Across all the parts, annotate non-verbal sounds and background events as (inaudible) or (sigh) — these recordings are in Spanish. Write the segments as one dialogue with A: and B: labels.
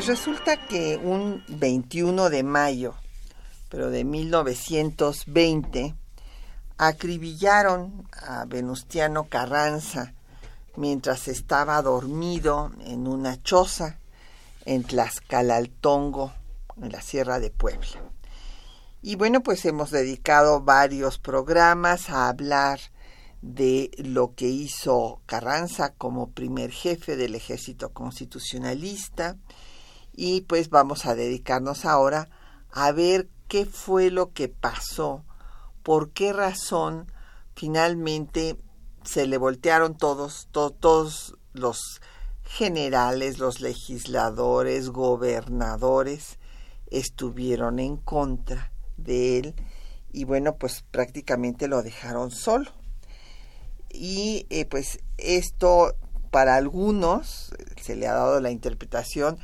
A: Pues resulta que un 21 de mayo, pero de 1920, acribillaron a Venustiano Carranza mientras estaba dormido en una choza en Tlaxcalaltongo, en la Sierra de Puebla. Y bueno, pues hemos dedicado varios programas a hablar de lo que hizo Carranza como primer jefe del ejército constitucionalista y pues vamos a dedicarnos ahora a ver qué fue lo que pasó, por qué razón finalmente se le voltearon todos, todos los generales, los legisladores, gobernadores, estuvieron en contra de él y bueno, pues prácticamente lo dejaron solo. Y eh, pues esto para algunos se le ha dado la interpretación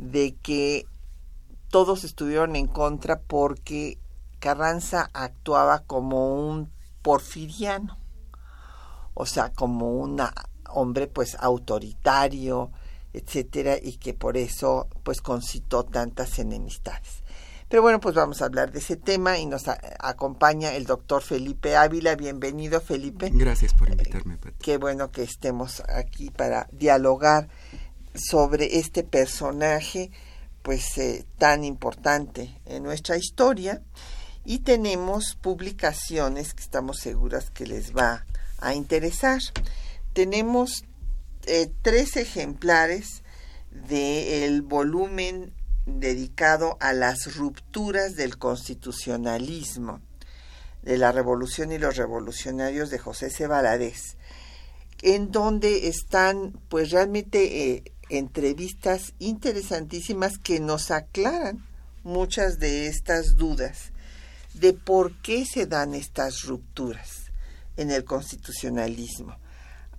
A: de que todos estuvieron en contra porque Carranza actuaba como un porfiriano o sea, como un hombre pues autoritario, etcétera, y que por eso pues concitó tantas enemistades. Pero bueno, pues vamos a hablar de ese tema y nos acompaña el doctor Felipe Ávila. Bienvenido, Felipe.
B: Gracias por invitarme, Pati.
A: Qué bueno que estemos aquí para dialogar sobre este personaje pues eh, tan importante en nuestra historia y tenemos publicaciones que estamos seguras que les va a interesar. Tenemos eh, tres ejemplares del volumen dedicado a las rupturas del constitucionalismo de la revolución y los revolucionarios de José C. en donde están pues realmente eh, entrevistas interesantísimas que nos aclaran muchas de estas dudas de por qué se dan estas rupturas en el constitucionalismo.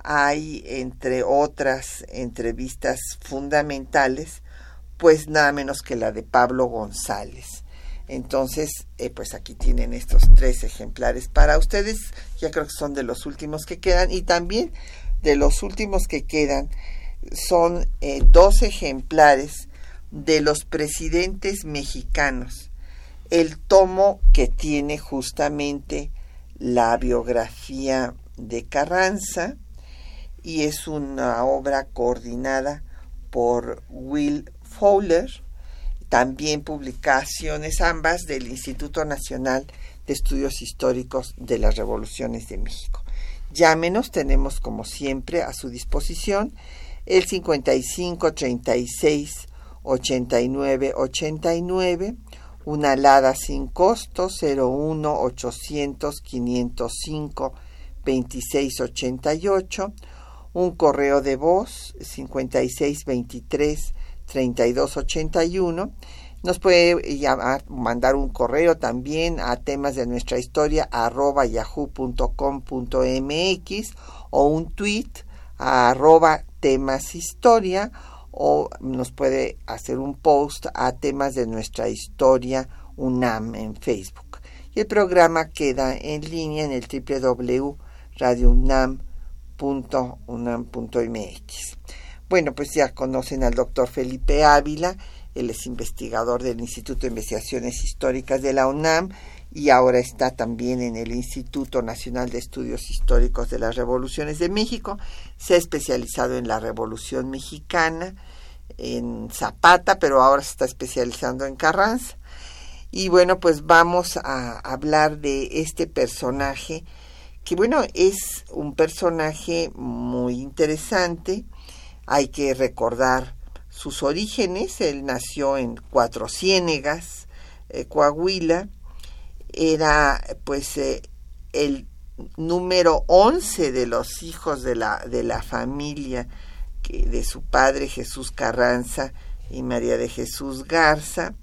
A: Hay, entre otras entrevistas fundamentales, pues nada menos que la de Pablo González. Entonces, eh, pues aquí tienen estos tres ejemplares para ustedes. Ya creo que son de los últimos que quedan. Y también de los últimos que quedan son eh, dos ejemplares de los presidentes mexicanos. El tomo que tiene justamente la biografía de Carranza y es una obra coordinada por Will Fowler, también publicaciones ambas del Instituto Nacional de Estudios Históricos de las Revoluciones de México. Llámenos, tenemos como siempre a su disposición el 55 36 89 89 una alada sin costo 01 800 505 2688, un correo de voz 5623 3281. Nos puede llamar, mandar un correo también a temas de nuestra historia arroba yahoo.com.mx o un tweet a arroba temas historia o nos puede hacer un post a temas de nuestra historia UNAM en Facebook. Y el programa queda en línea en el www.radiounam.unam.mx. Bueno, pues ya conocen al doctor Felipe Ávila, él es investigador del Instituto de Investigaciones Históricas de la UNAM y ahora está también en el Instituto Nacional de Estudios Históricos de las Revoluciones de México. Se ha especializado en la Revolución Mexicana, en Zapata, pero ahora se está especializando en Carranza. Y bueno, pues vamos a hablar de este personaje, que bueno, es un personaje muy interesante. Hay que recordar sus orígenes. Él nació en Cuatro Ciénegas, eh, Coahuila, era pues eh, el número 11 de los hijos de la, de la familia de su padre Jesús Carranza y María de Jesús Garza.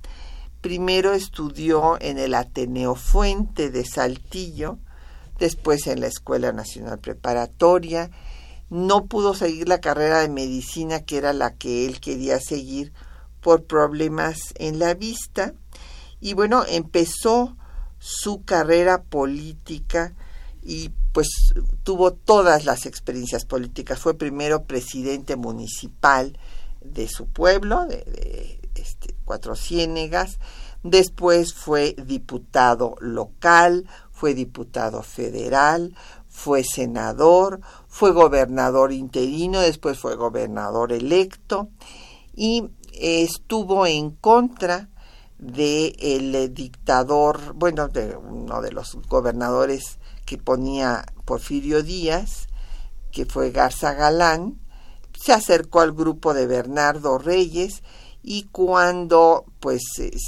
A: Primero estudió en el Ateneo Fuente de Saltillo, después en la Escuela Nacional Preparatoria. No pudo seguir la carrera de medicina que era la que él quería seguir por problemas en la vista. Y bueno, empezó su carrera política y pues tuvo todas las experiencias políticas. Fue primero presidente municipal de su pueblo, de, este, Cuatro Ciénegas, después fue diputado local, fue diputado federal, fue senador, fue gobernador interino, después fue gobernador electo y estuvo en contra del el dictador, bueno, de uno de los gobernadores que ponía Porfirio Díaz, que fue Garza Galán, se acercó al grupo de Bernardo Reyes y cuando pues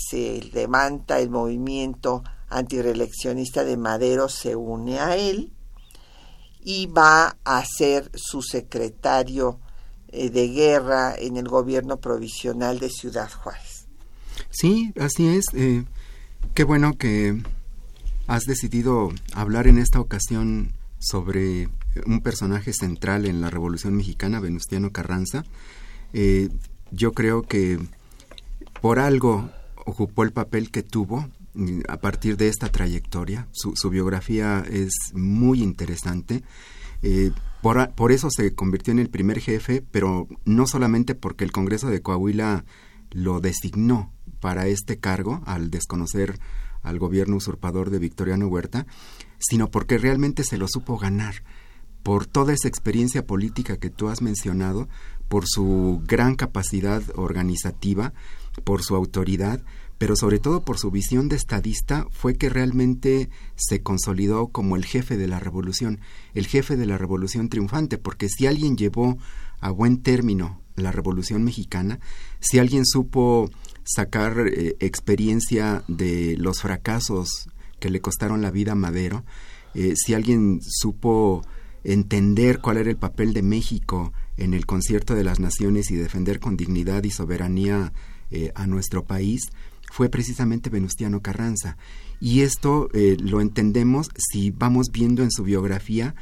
A: se levanta el movimiento antireeleccionista de Madero se une a él y va a ser su secretario eh, de guerra en el gobierno provisional de Ciudad Juárez.
B: Sí, así es. Eh, qué bueno que has decidido hablar en esta ocasión sobre un personaje central en la Revolución Mexicana, Venustiano Carranza. Eh, yo creo que por algo ocupó el papel que tuvo a partir de esta trayectoria. Su, biografía es muy interesante. Eh, por, eso se convirtió en el primer jefe, pero no solamente porque el Congreso de Coahuila lo designó para este cargo al desconocer al gobierno usurpador de Victoriano Huerta, sino porque realmente se lo supo ganar. Por toda esa experiencia política que tú has mencionado, por su gran capacidad organizativa, por su autoridad, pero sobre todo por su visión de estadista, fue que realmente se consolidó como el jefe de la revolución, el jefe de la revolución triunfante, porque si alguien llevó a buen término la revolución mexicana, si alguien supo sacar eh, experiencia de los fracasos que le costaron la vida a Madero, eh, si alguien supo entender cuál era el papel de México en el concierto de las naciones y defender con dignidad y soberanía eh, a nuestro país, fue precisamente Venustiano Carranza. Y esto lo entendemos si vamos viendo en su biografía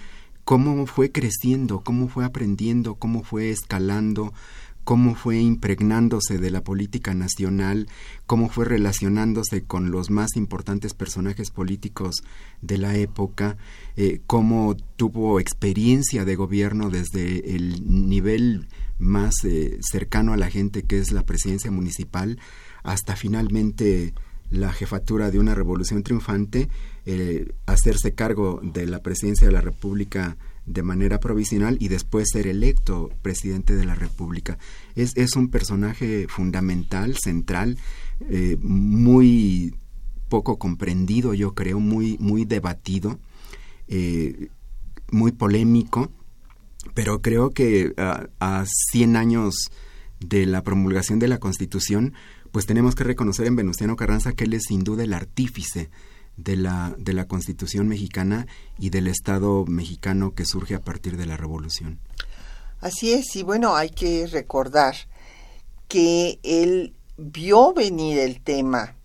B: cómo fue creciendo, cómo fue aprendiendo, cómo fue escalando, cómo fue impregnándose de la política nacional, cómo fue relacionándose con los más importantes personajes políticos de la época, eh, cómo tuvo experiencia de gobierno desde el nivel más eh, cercano a la gente que es la presidencia municipal hasta finalmente la jefatura de una revolución triunfante, eh, hacerse cargo de la presidencia de la República de manera provisional y después ser electo presidente de la República. Es, es un personaje fundamental, central, eh, muy poco comprendido, yo creo, muy, muy debatido, eh, muy polémico, pero creo que a, a 100 años de la promulgación de la Constitución, pues tenemos que reconocer en Venustiano Carranza que él es sin duda el artífice de la, de la Constitución mexicana y del Estado mexicano que surge a partir de la Revolución.
A: Así es, y bueno, hay que recordar que él vio venir el tema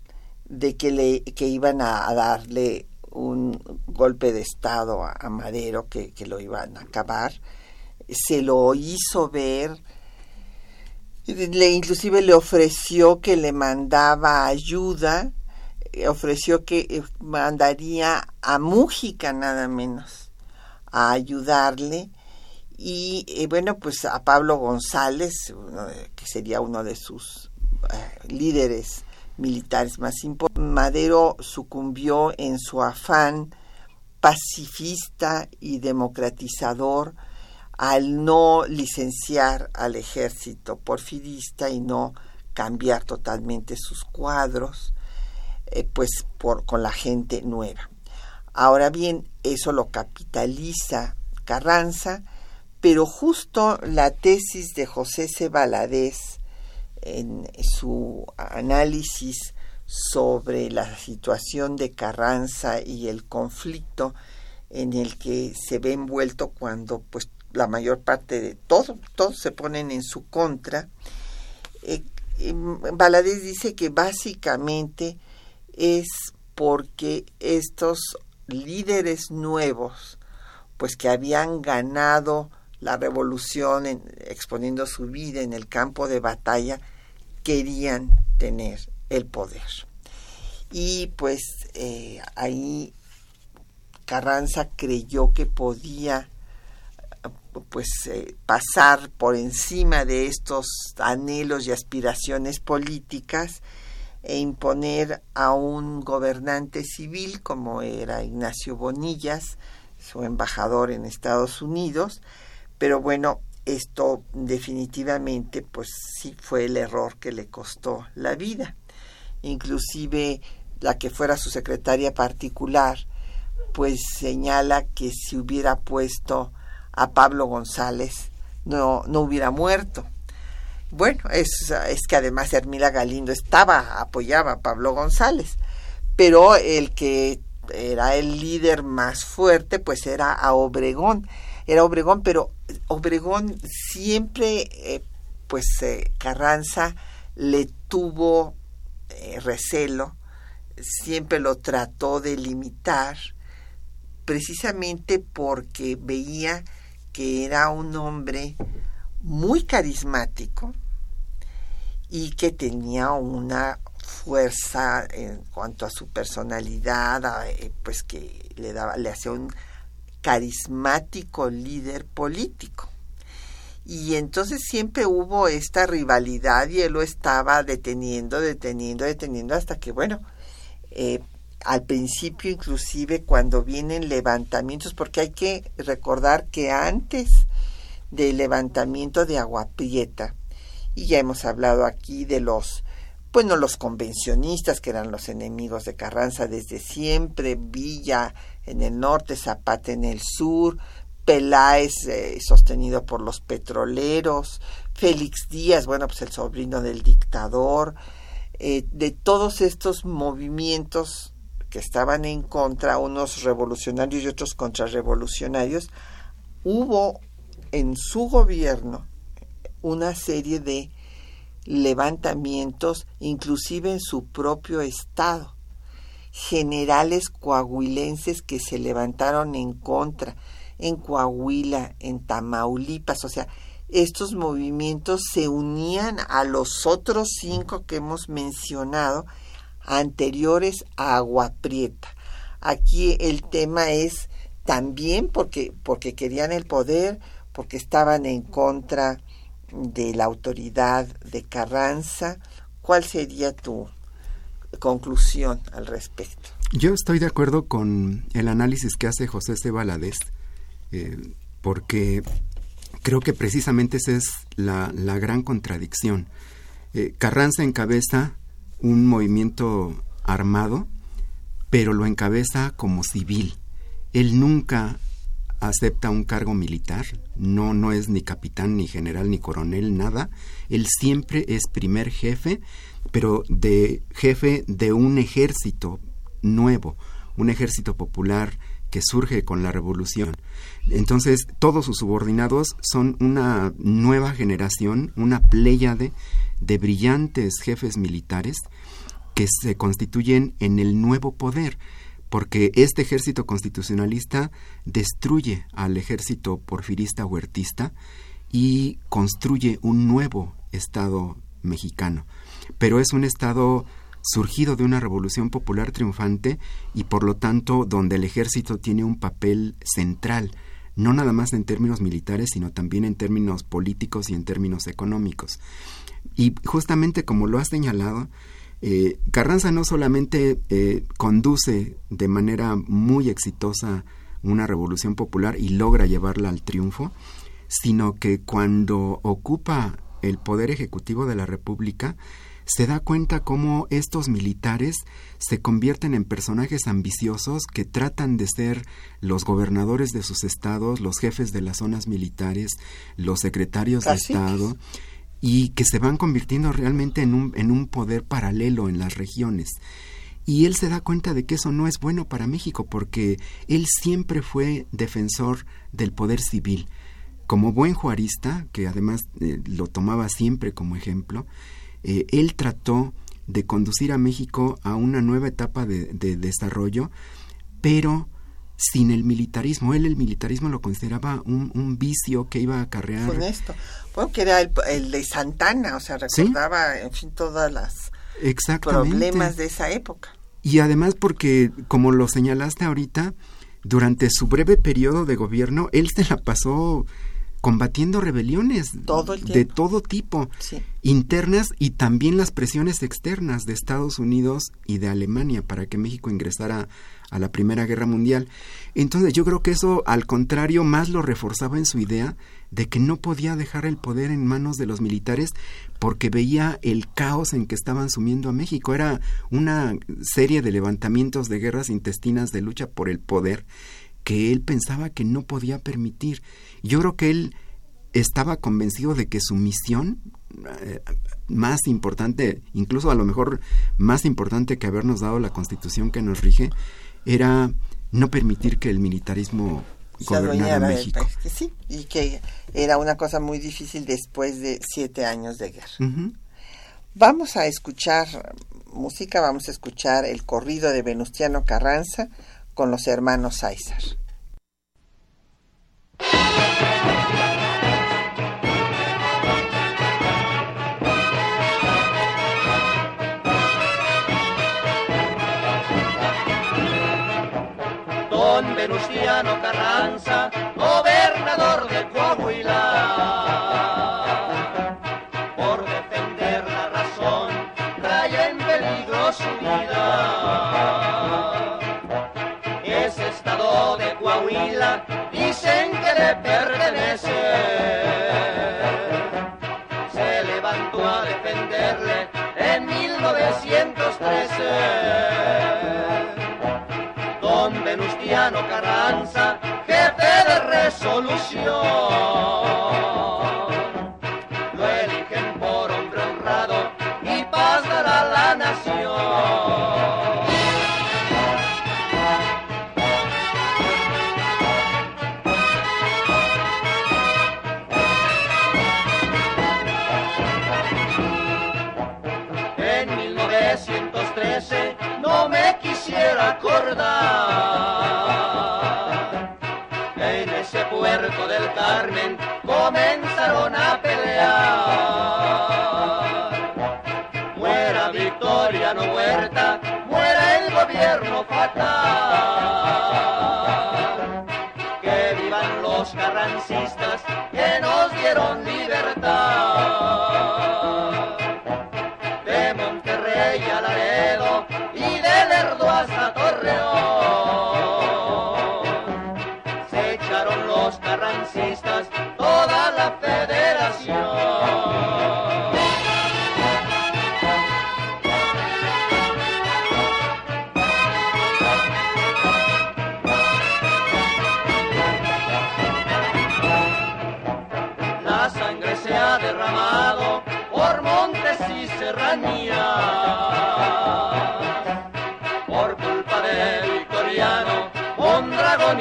A: de que, le, que iban a, darle un golpe de Estado a, Madero, que, que, lo iban a acabar, se lo hizo ver le, inclusive le ofreció que le mandaba ayuda, eh, ofreció que eh, mandaría a Mújica nada menos a ayudarle. Y eh, bueno pues a Pablo González que sería uno de sus líderes militares más importantes Madero sucumbió en su afán pacifista y democratizador al no licenciar al ejército porfirista y no cambiar totalmente sus cuadros, eh, pues por, con la gente nueva. Ahora bien, eso lo capitaliza Carranza, pero justo la tesis de José C. en su análisis sobre la situación de Carranza y el conflicto en el que se ve envuelto cuando pues la mayor parte de todo, todos se ponen en su contra. Eh, Valadez dice que básicamente es porque estos líderes nuevos, pues que habían ganado la revolución exponiendo su vida en el campo de batalla, querían tener el poder. Y pues eh, ahí Carranza creyó que podía pues eh, pasar por encima de estos anhelos y aspiraciones políticas e imponer a un gobernante civil como era Ignacio Bonillas, su embajador en Estados Unidos, pero bueno, esto definitivamente pues sí fue el error que le costó la vida. Inclusive la que fuera su secretaria particular, pues señala que si hubiera puesto a Pablo González no, no hubiera muerto. Bueno, es, es que además Hermila Galindo estaba, apoyaba a Pablo González, pero el que era el líder más fuerte, pues era a Obregón, era Obregón, pero Obregón siempre, eh, pues eh, Carranza le tuvo eh, recelo, siempre lo trató de limitar, precisamente porque veía que era un hombre muy carismático y que tenía una fuerza en cuanto a su personalidad, eh, pues que le daba, le hacía un carismático líder político. Y entonces siempre hubo esta rivalidad y él lo estaba deteniendo, deteniendo, deteniendo, hasta que, bueno, eh, al principio inclusive cuando vienen levantamientos, porque hay que recordar que antes del levantamiento de Agua Prieta, y ya hemos hablado aquí de los, bueno, los convencionistas que eran los enemigos de Carranza desde siempre, Villa en el norte, Zapata en el sur, Peláez eh, sostenido por los petroleros, Félix Díaz, bueno, pues el sobrino del dictador, eh, de todos estos movimientos que estaban en contra, unos revolucionarios y otros contrarrevolucionarios, hubo en su gobierno una serie de levantamientos, inclusive en su propio estado, generales coahuilenses que se levantaron en contra, en Coahuila, en Tamaulipas, o sea, estos movimientos se unían a los otros cinco que hemos mencionado anteriores a Agua Prieta. Aquí el tema es también porque, porque querían el poder, porque estaban en contra de la autoridad de Carranza. ¿Cuál sería tu conclusión al respecto?
B: Yo estoy de acuerdo con el análisis que hace José C. eh, porque creo que precisamente esa es la, la gran contradicción. Eh, Carranza encabeza un movimiento armado, pero lo encabeza como civil. Él nunca acepta un cargo militar, no, no es ni capitán, ni general, ni coronel, nada. Él siempre es primer jefe, pero de jefe de un ejército nuevo, un ejército popular que surge con la revolución. Entonces, todos sus subordinados son una nueva generación, una pléyade de brillantes jefes militares que se constituyen en el nuevo poder, porque este ejército constitucionalista destruye al ejército porfirista huertista y construye un nuevo Estado mexicano. Pero es un Estado surgido de una revolución popular triunfante y por lo tanto donde el ejército tiene un papel central, no nada más en términos militares, sino también en términos políticos y en términos económicos. Y justamente como lo has señalado, eh, Carranza no solamente eh, conduce de manera muy exitosa una revolución popular y logra llevarla al triunfo, sino que cuando ocupa el poder ejecutivo de la República, se da cuenta cómo estos militares se convierten en personajes ambiciosos que tratan de ser los gobernadores de sus estados, los jefes de las zonas militares, los secretarios de Estado, y que se van convirtiendo realmente en un, en un poder paralelo en las regiones. Y él se da cuenta de que eso no es bueno para México porque él siempre fue defensor del poder civil. Como buen juarista, que además eh, lo tomaba siempre como ejemplo, eh, él trató de conducir a México a una nueva etapa de, desarrollo, pero sin el militarismo. Él el militarismo lo consideraba un, vicio que iba a acarrear.
A: Con esto. Bueno, que era el, de Santana, o sea, recordaba, en fin, todas las problemas de esa época.
B: Y además porque, como lo señalaste ahorita, durante su breve periodo de gobierno, él se la pasó combatiendo rebeliones de todo tipo, internas y también las presiones externas de Estados Unidos y de Alemania para que México ingresara a la Primera Guerra Mundial. Entonces yo creo que eso al contrario más lo reforzaba en su idea de que no podía dejar el poder en manos de los militares porque veía el caos en que estaban sumiendo a México. Era una serie de levantamientos de guerras intestinas de lucha por el poder que él pensaba que no podía permitir. Yo creo que él estaba convencido de que su misión eh, más importante, incluso a lo mejor más importante que habernos dado la constitución que nos rige, era no permitir que el militarismo gobernara México.
A: sí, y que era una cosa muy difícil después de siete años de guerra. Vamos a escuchar música, vamos a escuchar el corrido de Venustiano Carranza con los hermanos Sáizar.
C: Venustiano Carranza, gobernador de Coahuila dicen que le pertenece. Se levantó a defenderle en 1913. Venustiano Carranza, jefe de resolución.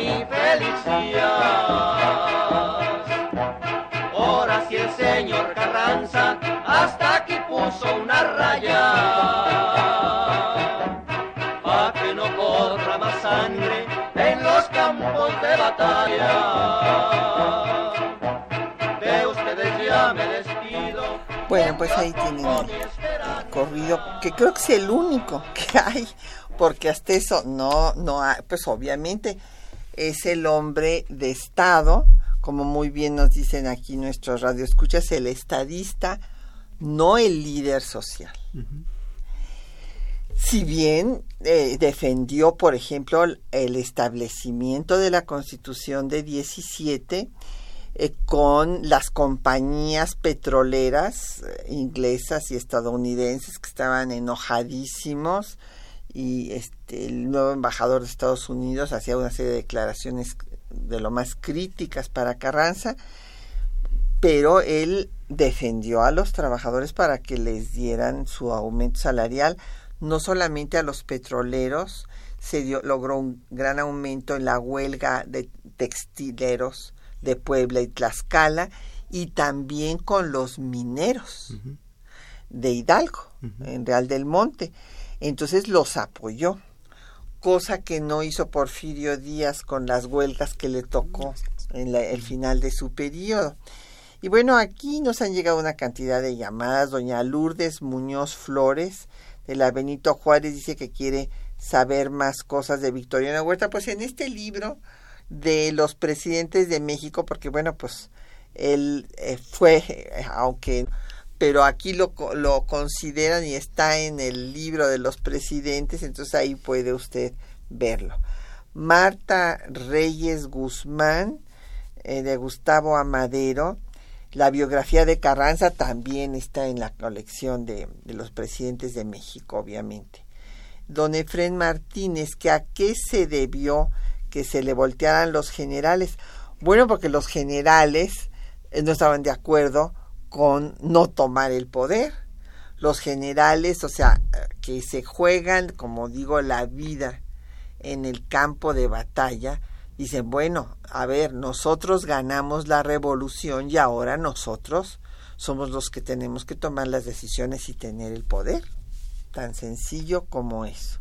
C: Y Felicidad. Ahora si el señor Carranza hasta aquí puso una raya. Pa' que no corra más sangre en los campos de batalla. De ustedes ya me despido.
A: Bueno, pues ahí tienen el corrido, que creo que es el único que hay, porque hasta eso no, no hay, pues obviamente es el hombre de Estado, como muy bien nos dicen aquí nuestros radioescuchas, el estadista, no el líder social. Si bien eh, defendió, por ejemplo, el establecimiento de la Constitución de 17 eh, con las compañías petroleras eh, inglesas y estadounidenses que estaban enojadísimos y este, el nuevo embajador de Estados Unidos hacía una serie de declaraciones de lo más críticas para Carranza, pero él defendió a los trabajadores para que les dieran su aumento salarial, no solamente a los petroleros, se dio, logró un gran aumento en la huelga de textileros de Puebla y Tlaxcala y también con los mineros de Hidalgo, en Real del Monte. Entonces los apoyó, cosa que no hizo Porfirio Díaz con las huelgas que le tocó en el final de su periodo. Y bueno, aquí nos han llegado una cantidad de llamadas. Doña Lourdes Muñoz Flores, de la Benito Juárez, dice que quiere saber más cosas de Victoriano Huerta. Pues en este libro de los presidentes de México, porque bueno, pues él eh, fue, eh, aunque, pero aquí lo, lo consideran y está en el libro de los presidentes, entonces ahí puede usted verlo. Marta Reyes Guzmán, eh, de Gustavo Amadero, la biografía de Carranza también está en la colección de, de los presidentes de México, obviamente. Don Efren Martínez, que a qué se debió que se le voltearan los generales. Bueno, porque los generales eh, no estaban de acuerdo con no tomar el poder. Los generales, o sea, que se juegan, como digo, la vida en el campo de batalla, dicen, bueno, a ver, nosotros ganamos la revolución y ahora nosotros somos los que tenemos que tomar las decisiones y tener el poder. Tan sencillo como eso.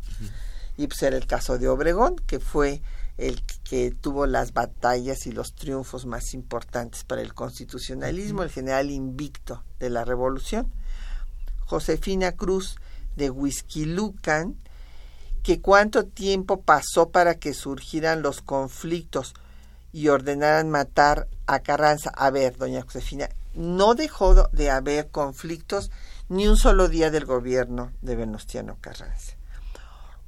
A: Y pues era el caso de Obregón, que fue el que tuvo las batallas y los triunfos más importantes para el constitucionalismo, el general invicto de la revolución. Josefina Cruz de Huizquilucan, que cuánto tiempo pasó para que surgieran los conflictos y ordenaran matar a Carranza. A ver, doña Josefina, no dejó de haber conflictos ni un solo día del gobierno de Venustiano Carranza.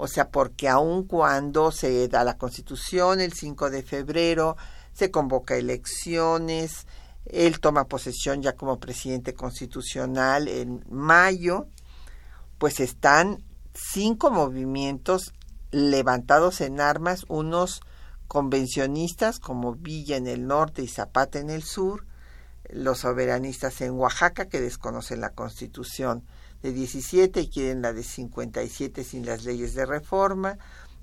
A: O sea, porque aun cuando se da la constitución el 5 de febrero, se convoca elecciones, él toma posesión ya como presidente constitucional en mayo, pues están cinco movimientos levantados en armas, unos convencionistas como Villa en el norte y Zapata en el sur, los soberanistas en Oaxaca que desconocen la constitución de 17 y quieren la de 57 sin las leyes de reforma,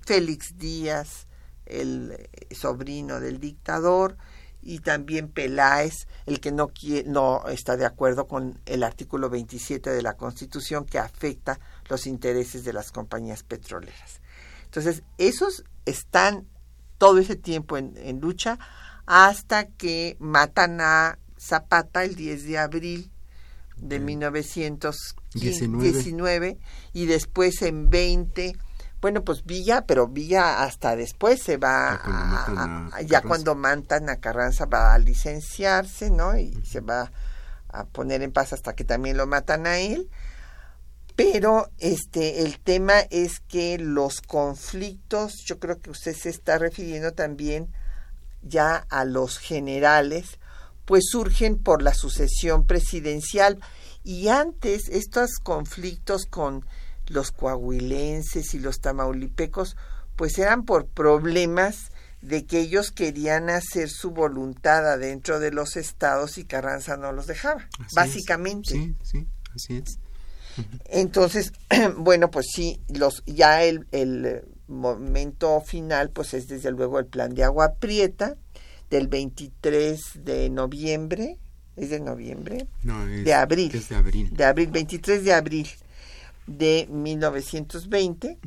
A: Félix Díaz, el eh, sobrino del dictador, y también Peláez, el que no, no está de acuerdo con el artículo 27 de la Constitución que afecta los intereses de las compañías petroleras. Entonces, esos están todo ese tiempo en, en lucha hasta que matan a Zapata el 10 de abril de 1919 y después en 20 bueno pues Villa pero Villa hasta después se va ya cuando, mantan a Carranza va a licenciarse no y se va a poner en paz hasta que también lo matan a él. Pero este el tema es que los conflictos yo creo que usted se está refiriendo también ya a los generales pues surgen por la sucesión presidencial y antes estos conflictos con los coahuilenses y los tamaulipecos pues eran por problemas de que ellos querían hacer su voluntad adentro de los estados y Carranza no los dejaba, básicamente.
B: Sí, sí, así es.
A: Entonces, (clears throat) bueno, pues sí, los ya el, el momento final pues es desde luego el plan de agua prieta, del 23 de noviembre, ¿es de noviembre?
B: No, es,
A: de abril.
B: Es de abril.
A: De abril, 23 de abril de 1920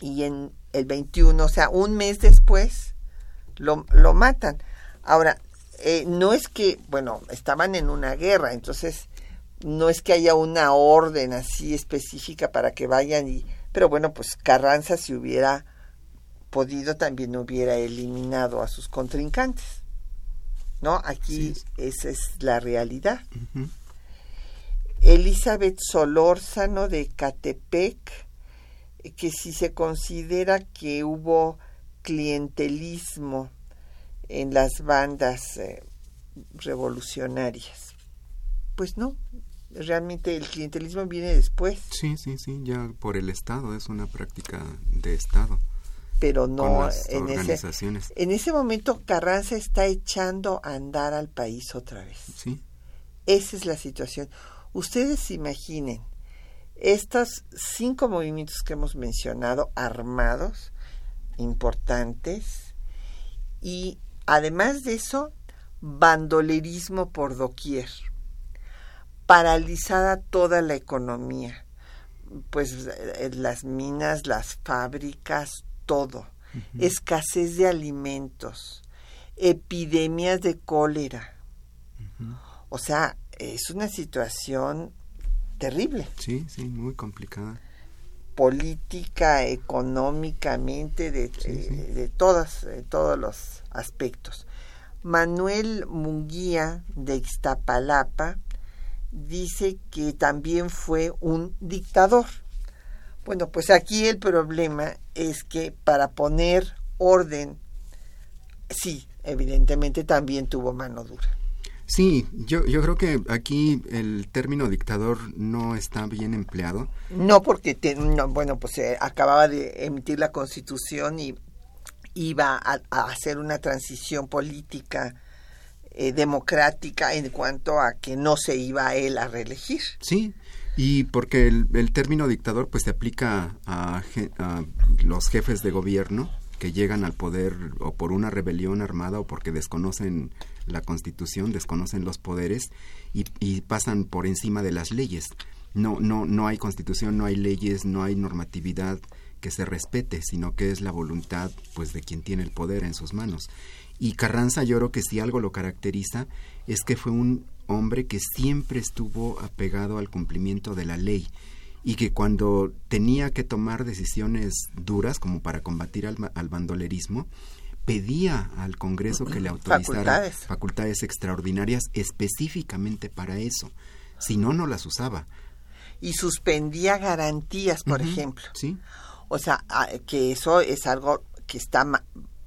A: y en el 21, o sea, un mes después, lo, lo matan. Ahora, eh, no es que, bueno, estaban en una guerra, entonces no es que haya una orden así específica para que vayan y, pero bueno, pues Carranza si hubiera podido también hubiera eliminado a sus contrincantes. ¿No? Aquí esa es la realidad. Elizabeth Solórzano de Catepec, que si se considera que hubo clientelismo en las bandas eh, revolucionarias. Pues no, realmente el clientelismo viene después.
B: Sí, sí, sí, ya por el Estado, es una práctica de Estado
A: pero no en ese en ese momento Carranza está echando a andar al país otra vez.
B: Sí.
A: Esa es la situación. Ustedes imaginen, estos cinco movimientos que hemos mencionado, armados, importantes, y además de eso, bandolerismo por doquier, paralizada toda la economía, pues eh, las minas, las fábricas, todo, escasez de alimentos, epidemias de cólera. O sea, es una situación terrible.
B: Sí, sí, muy complicada.
A: Política, económicamente, de, eh, de todas, de todos los aspectos. Manuel Munguía de Ixtapalapa dice que también fue un dictador. Bueno, pues aquí el problema es que para poner orden, sí, evidentemente también tuvo mano dura.
B: Sí, yo, yo creo que aquí el término dictador no está bien empleado.
A: No, porque, bueno, pues se acababa de emitir la constitución y iba a, hacer una transición política eh, democrática en cuanto a que no se iba a él a reelegir.
B: Sí, y porque el, el término dictador pues se aplica a, a, los jefes de gobierno que llegan al poder o por una rebelión armada o porque desconocen la constitución, desconocen los poderes y, y pasan por encima de las leyes. No, no, no hay constitución, no hay leyes, no hay normatividad que se respete, sino que es la voluntad pues de quien tiene el poder en sus manos. Y Carranza yo creo que si algo lo caracteriza es que fue un hombre que siempre estuvo apegado al cumplimiento de la ley y que cuando tenía que tomar decisiones duras como para combatir al, al bandolerismo, pedía al Congreso que le autorizara facultades. facultades. extraordinarias específicamente para eso. Si no, no las usaba.
A: Y suspendía garantías, por uh -huh, ejemplo.
B: Sí.
A: O sea, que eso es algo que está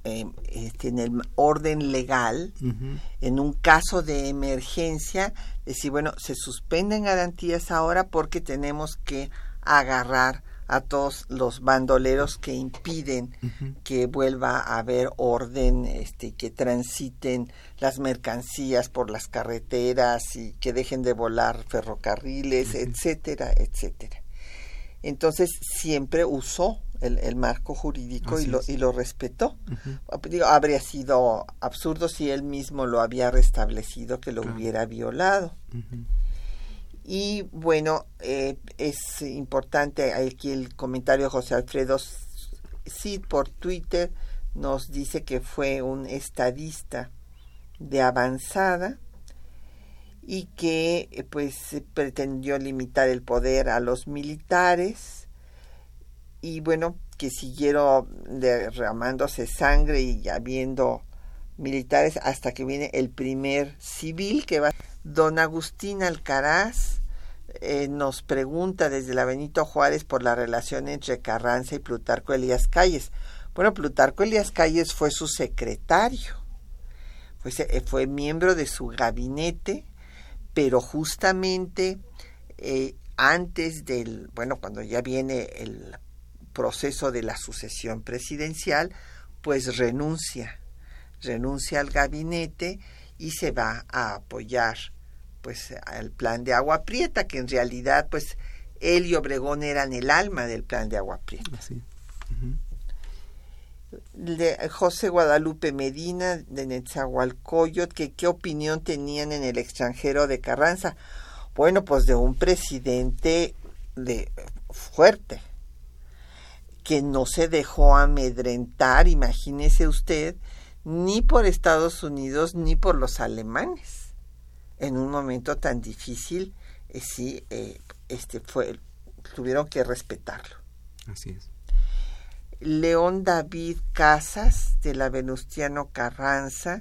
A: eh, este, en el orden legal, uh -huh. en un caso de emergencia, decir, bueno, se suspenden garantías ahora porque tenemos que agarrar a todos los bandoleros que impiden uh -huh. que vuelva a haber orden, este, que transiten las mercancías por las carreteras y que dejen de volar ferrocarriles, uh -huh. etcétera, etcétera. Entonces siempre usó el, el marco jurídico y lo, y lo, respetó. Uh -huh. Digo, habría sido absurdo si él mismo lo había restablecido, que lo claro. hubiera violado. Uh -huh. Y bueno, eh, es importante aquí el comentario de José Alfredo Cid por Twitter nos dice que fue un estadista de avanzada y que eh, pues pretendió limitar el poder a los militares y bueno que siguieron derramándose sangre y habiendo militares hasta que viene el primer civil que va don Agustín Alcaraz eh, nos pregunta desde la Benito Juárez por la relación entre Carranza y Plutarco Elías Calles. Bueno, Plutarco Elías Calles fue su secretario, fue, fue miembro de su gabinete, pero justamente eh, antes del, bueno, cuando ya viene el proceso de la sucesión presidencial, pues renuncia, renuncia al gabinete y se va a apoyar pues al plan de agua prieta, que en realidad pues él y Obregón eran el alma del plan de agua prieta. Uh -huh. de José Guadalupe Medina de Netzahualcoyot, que qué opinión tenían en el extranjero de Carranza. Bueno, pues de un presidente de fuerte, que no se dejó amedrentar, imagínese usted, ni por Estados Unidos ni por los alemanes en un momento tan difícil, eh, sí, eh, este fue, tuvieron que respetarlo.
B: Así es.
A: León David Casas, de la Venustiano Carranza,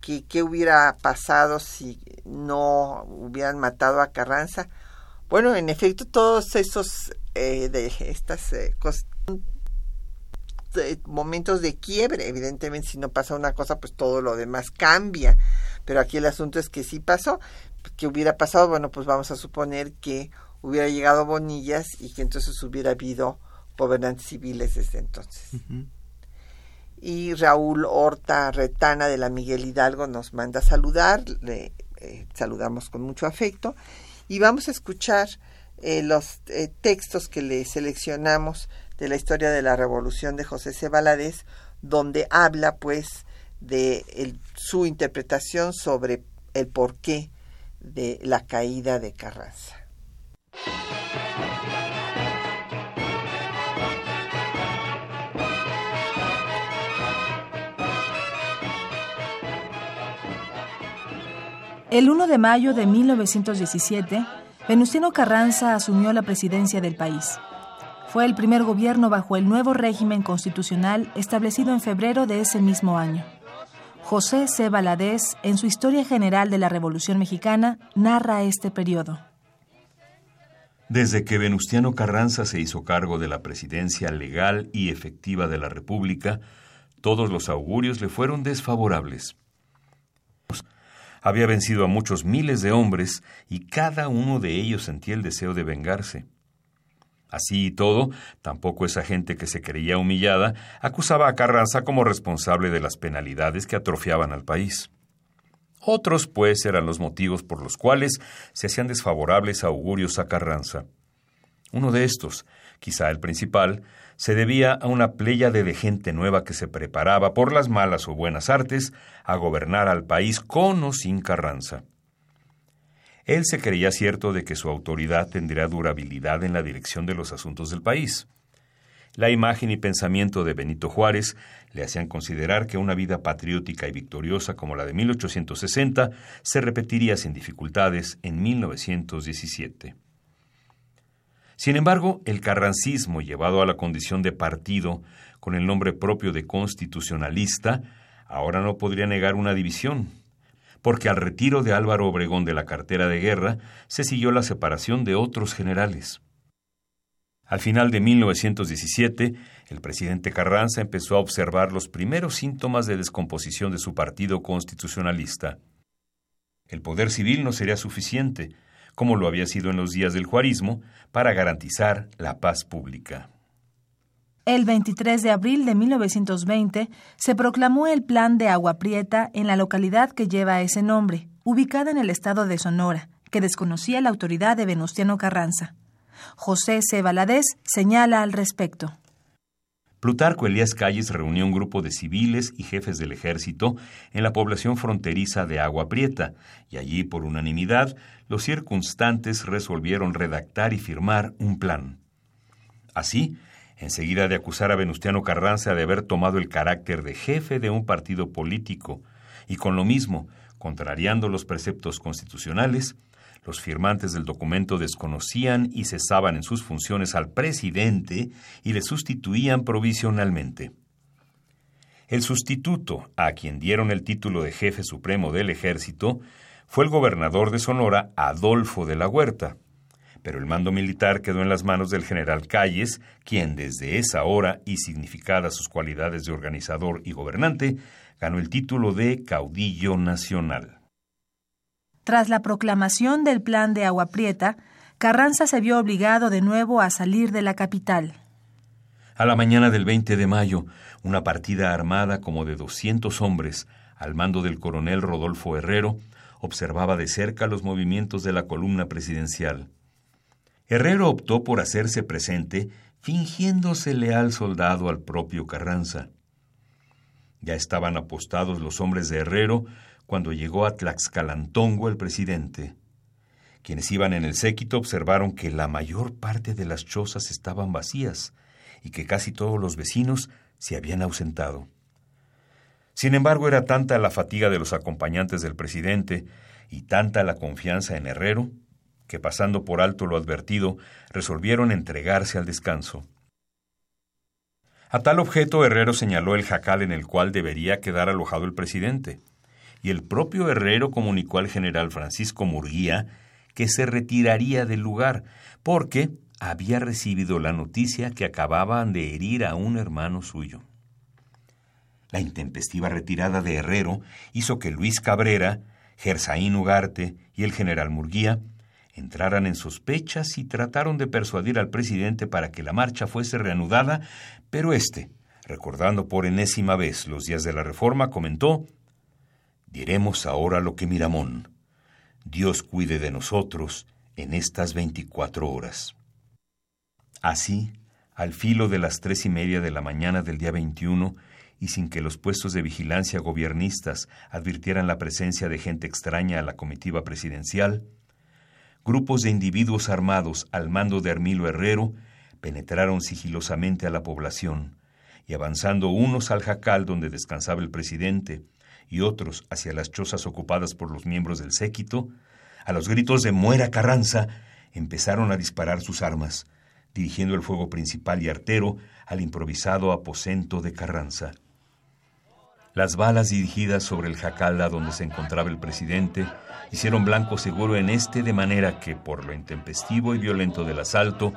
A: que qué hubiera pasado si no hubieran matado a Carranza. Bueno, en efecto, todos esos eh, de estas eh, momentos de quiebre. Evidentemente, si no pasa una cosa, pues todo lo demás cambia. Pero aquí el asunto es que sí pasó. que hubiera pasado? Bueno, pues vamos a suponer que hubiera llegado Bonillas y que entonces hubiera habido gobernantes civiles desde entonces. Uh -huh. Y Raúl Horta Retana de la Miguel Hidalgo nos manda a saludar. Le eh, saludamos con mucho afecto. Y vamos a escuchar eh, los eh, textos que le seleccionamos de la historia de la revolución de José C. Valadez, donde habla pues de su interpretación sobre el porqué de la caída de Carranza.
D: El 1 de mayo de 1917, Venustiano Carranza asumió la presidencia del país. Fue el primer gobierno bajo el nuevo régimen constitucional establecido en febrero de ese mismo año. José C. Valadez, en su Historia General de la Revolución Mexicana, narra este periodo.
E: Desde que Venustiano Carranza se hizo cargo de la presidencia legal y efectiva de la República, todos los augurios le fueron desfavorables había vencido a muchos miles de hombres y cada uno de ellos sentía el deseo de vengarse. Así y todo, tampoco esa gente que se creía humillada acusaba a Carranza como responsable de las penalidades que atrofiaban al país. Otros, pues, eran los motivos por los cuales se hacían desfavorables augurios a Carranza. Uno de estos, quizá el principal, se debía a una pléyade de gente nueva que se preparaba por las malas o buenas artes a gobernar al país con o sin Carranza. Él se creía cierto de que su autoridad tendría durabilidad en la dirección de los asuntos del país. La imagen y pensamiento de Benito Juárez le hacían considerar que una vida patriótica y victoriosa como la de 1860 se repetiría sin dificultades en 1917. Sin embargo, el carrancismo llevado a la condición de partido, con el nombre propio de constitucionalista, ahora no podría negar una división, porque al retiro de Álvaro Obregón de la cartera de guerra se siguió la separación de otros generales. Al final de 1917, el presidente Carranza empezó a observar los primeros síntomas de descomposición de su partido constitucionalista. El poder civil no sería suficiente, como lo había sido en los días del juarismo, para garantizar la paz pública.
D: El 23 de abril de 1920 se proclamó el Plan de Agua Prieta en la localidad que lleva ese nombre, ubicada en el estado de Sonora, que desconocía la autoridad de Venustiano Carranza. José C. Valadez señala al respecto.
E: Plutarco Elías Calles reunió un grupo de civiles y jefes del ejército en la población fronteriza de Agua Prieta, y allí, por unanimidad, los circunstantes resolvieron redactar y firmar un plan. Así, enseguida de acusar a Venustiano Carranza de haber tomado el carácter de jefe de un partido político, y con lo mismo, contrariando los preceptos constitucionales, los firmantes del documento desconocían y cesaban en sus funciones al presidente y le sustituían provisionalmente. El sustituto, a quien dieron el título de jefe supremo del ejército, fue el gobernador de Sonora, Adolfo de la Huerta. Pero el mando militar quedó en las manos del general Calles, quien desde esa hora, y significadas sus cualidades de organizador y gobernante, ganó el título de caudillo nacional.
D: Tras la proclamación del plan de Agua Prieta, Carranza se vio obligado de nuevo a salir de la capital.
E: A la mañana del 20 de mayo, una partida armada como de 200 hombres, al mando del coronel Rodolfo Herrero, observaba de cerca los movimientos de la columna presidencial. Herrero optó por hacerse presente, fingiéndose leal soldado al propio Carranza. Ya estaban apostados los hombres de Herrero cuando llegó a Tlaxcalantongo el presidente. Quienes iban en el séquito observaron que la mayor parte de las chozas estaban vacías y que casi todos los vecinos se habían ausentado. Sin embargo, era tanta la fatiga de los acompañantes del presidente y tanta la confianza en Herrero, que pasando por alto lo advertido, resolvieron entregarse al descanso. A tal objeto Herrero señaló el jacal en el cual debería quedar alojado el presidente y el propio Herrero comunicó al general Francisco Murguía que se retiraría del lugar, porque había recibido la noticia que acababan de herir a un hermano suyo. La intempestiva retirada de Herrero hizo que Luis Cabrera, Gersaín Ugarte y el general Murguía entraran en sospechas y trataron de persuadir al presidente para que la marcha fuese reanudada, pero éste, recordando por enésima vez los días de la reforma, comentó Diremos ahora lo que Miramón. Dios cuide de nosotros en estas 24 horas. Así, al filo de las tres y media de la mañana del día 21, y sin que los puestos de vigilancia gobiernistas advirtieran la presencia de gente extraña a la comitiva presidencial, grupos de individuos armados al mando de Hermilo Herrero penetraron sigilosamente a la población, y avanzando unos al jacal donde descansaba el presidente y otros hacia las chozas ocupadas por los miembros del séquito, a los gritos de Muera Carranza, empezaron a disparar sus armas, dirigiendo el fuego principal y artero al improvisado aposento de Carranza. Las balas dirigidas sobre el jacalda donde se encontraba el presidente hicieron blanco seguro en este de manera que, por lo intempestivo y violento del asalto,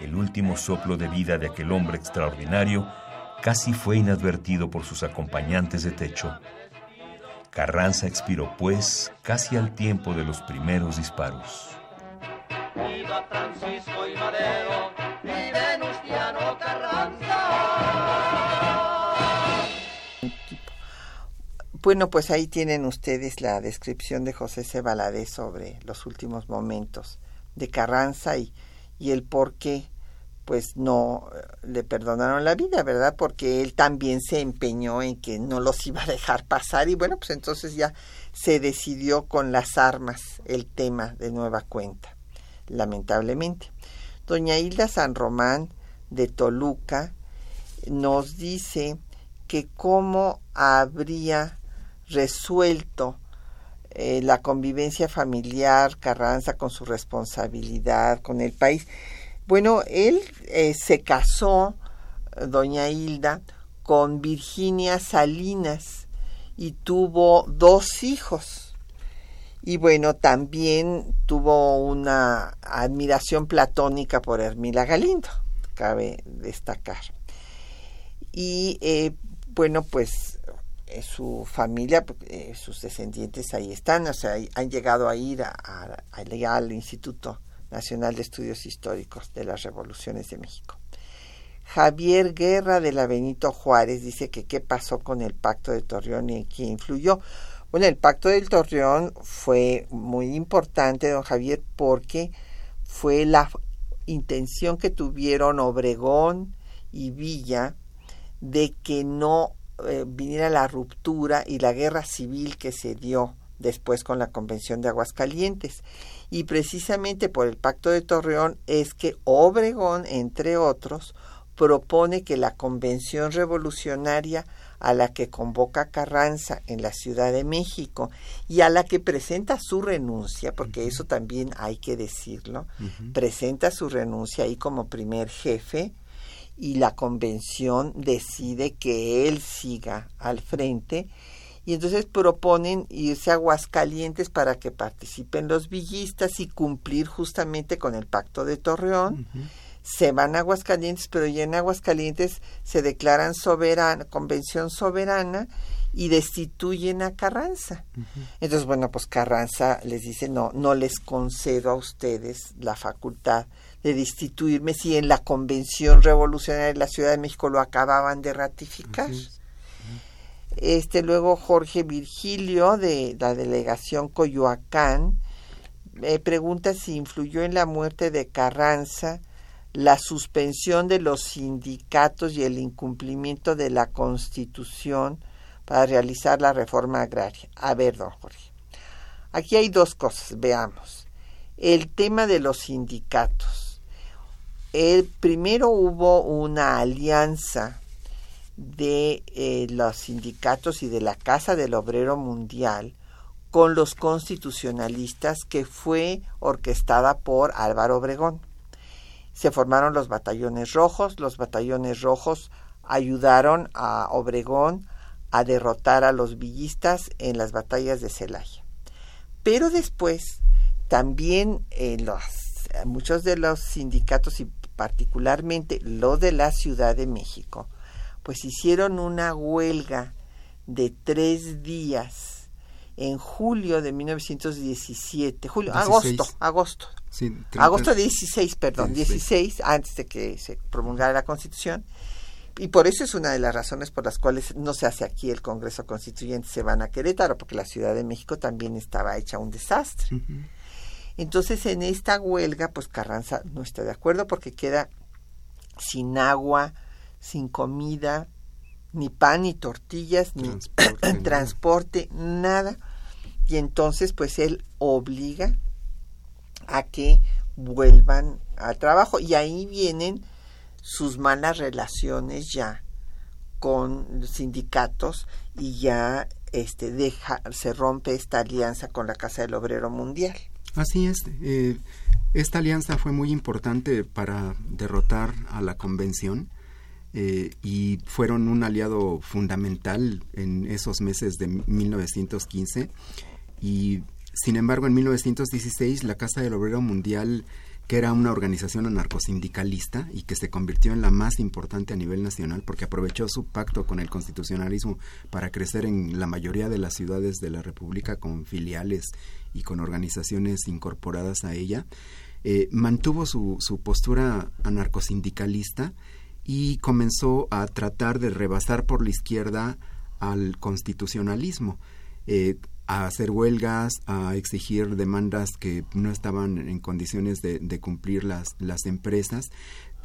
E: el último soplo de vida de aquel hombre extraordinario casi fue inadvertido por sus acompañantes de techo. Carranza expiró, pues, casi al tiempo de los primeros disparos.
C: Francisco y Madero
A: Bueno, pues ahí tienen ustedes la descripción de José C. Sobre los últimos momentos de Carranza y, y el por qué pues no eh, le perdonaron la vida, ¿verdad? Porque él también se empeñó en que no los iba a dejar pasar y bueno, pues entonces ya se decidió con las armas el tema de nueva cuenta, lamentablemente. Doña Hilda San Román de Toluca nos dice que cómo habría resuelto eh, la convivencia familiar Carranza con su responsabilidad con el país. Bueno, él eh, se casó, doña Hilda, con Virginia Salinas y tuvo dos hijos. Y bueno, también tuvo una admiración platónica por Hermila Galindo, cabe destacar. Y eh, bueno, pues eh, su familia, sus descendientes ahí están, o sea, han llegado a ir al Instituto Nacional de Estudios Históricos de las Revoluciones de México. Javier Guerra de la Benito Juárez dice que qué pasó con el pacto de Torreón y qué influyó. Bueno, el pacto del Torreón fue muy importante, don Javier, porque fue la intención que tuvieron Obregón y Villa de que no eh, viniera la ruptura y la guerra civil que se dio después con la Convención de Aguascalientes. Y precisamente por el Pacto de Torreón es que Obregón, entre otros, propone que la Convención Revolucionaria a la que convoca Carranza en la Ciudad de México y a la que presenta su renuncia, porque eso también hay que decirlo, presenta su renuncia ahí como primer jefe y la convención decide que él siga al frente y entonces proponen irse a Aguascalientes para que participen los villistas y cumplir justamente con el pacto de Torreón. Se van a Aguascalientes, pero ya en Aguascalientes se declaran soberana, convención soberana y destituyen a Carranza. Entonces, bueno, pues Carranza les dice, no, no les concedo a ustedes la facultad de destituirme si en la convención revolucionaria de la Ciudad de México lo acababan de ratificar. Este, luego Jorge Virgilio de la delegación Coyoacán me pregunta si influyó en la muerte de Carranza la suspensión de los sindicatos y el incumplimiento de la Constitución para realizar la reforma agraria. A ver, don Jorge. Aquí hay dos cosas, veamos. El tema de los sindicatos. El primero hubo una alianza de eh, los sindicatos y de la Casa del Obrero Mundial con los constitucionalistas que fue orquestada por Álvaro Obregón. Se formaron los batallones rojos, los batallones rojos ayudaron a Obregón a derrotar a los villistas en las batallas de Celaya. Pero después también muchos de los sindicatos y particularmente lo de la Ciudad de México pues hicieron una huelga de tres días en julio de 1917, julio, agosto, agosto, agosto 16, perdón, 16. antes de que se promulgara la Constitución, y por eso es una de las razones por las cuales no se hace aquí el Congreso Constituyente, se van a Querétaro, porque la Ciudad de México también estaba hecha un desastre. Entonces, en esta huelga, pues Carranza no está de acuerdo porque queda sin agua, sin comida, ni pan, ni tortillas, ni transporte, (clears throat) transporte nada. Y entonces, pues él obliga a que vuelvan al trabajo. Y ahí vienen sus malas relaciones ya con sindicatos y ya este deja se rompe esta alianza con la Casa del Obrero Mundial.
B: Así es. Eh, esta alianza fue muy importante para derrotar a la convención eh, y fueron un aliado fundamental en esos meses de 1915 y sin embargo en 1916 la Casa del Obrero Mundial que era una organización anarcosindicalista y que se convirtió en la más importante a nivel nacional porque aprovechó su pacto con el constitucionalismo para crecer en la mayoría de las ciudades de la República con filiales y con organizaciones incorporadas a ella, eh, mantuvo su, su postura anarcosindicalista y comenzó a tratar de rebasar por la izquierda al constitucionalismo. Eh, a hacer huelgas, a exigir demandas que no estaban en condiciones de, cumplir las, las empresas,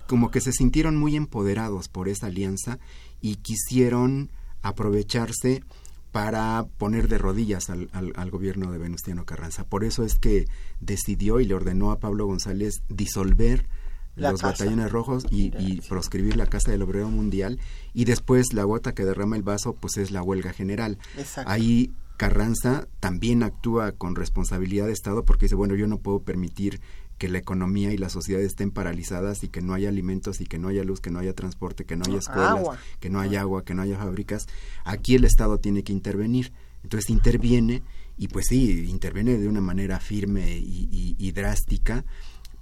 B: como que se sintieron muy empoderados por esa alianza y quisieron aprovecharse para poner de rodillas al, al, gobierno de Venustiano Carranza. Por eso es que decidió y le ordenó a Pablo González disolver los batallones rojos y, y, proscribir la Casa del Obrero Mundial y después la gota que derrama el vaso pues es la huelga general. Ahí Carranza también actúa con responsabilidad de Estado porque dice, bueno, yo no puedo permitir que la economía y la sociedad estén paralizadas y que no haya alimentos y que no haya luz, que no haya transporte, que no haya escuelas, que no haya agua, que no haya fábricas. Aquí el Estado tiene que intervenir. Entonces interviene y pues sí, interviene de una manera firme y, drástica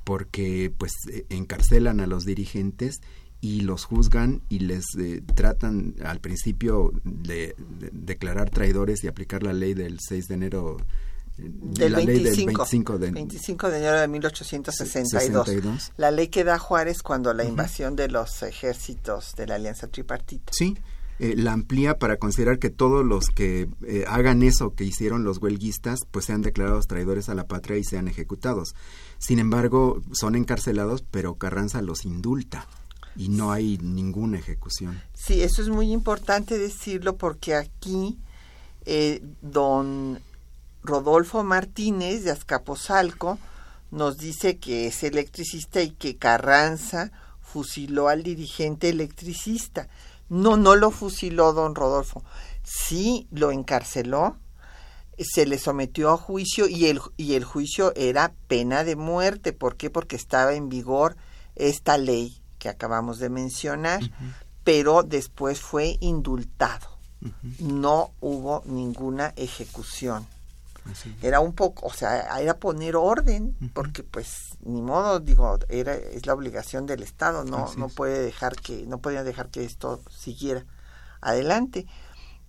B: porque pues e, encarcelan a los dirigentes y los juzgan y les eh, tratan al principio de, declarar traidores y aplicar la ley del 6 de enero
A: del la 25, ley del 25 de, 25 de enero de 1862. La ley que da Juárez cuando la invasión de los ejércitos de la Alianza Tripartita.
B: Sí, eh, la amplía para considerar que todos los que hagan eso que hicieron los huelguistas, pues sean declarados traidores a la patria y sean ejecutados. Sin embargo, son encarcelados, pero Carranza los indulta y no hay ninguna ejecución.
A: Sí, eso es muy importante decirlo porque aquí eh, don Rodolfo Martínez de Azcapotzalco nos dice que es electricista y que Carranza fusiló al dirigente electricista. No, no lo fusiló don Rodolfo. Sí lo encarceló, se le sometió a juicio y el, y el juicio era pena de muerte. ¿Por qué? Porque estaba en vigor esta ley que acabamos de mencionar, pero después fue indultado. No hubo ninguna ejecución. Era un poco, o sea, era poner orden, porque pues ni modo, digo, era es la obligación del Estado, no no puede dejar que no podía dejar que esto siguiera adelante.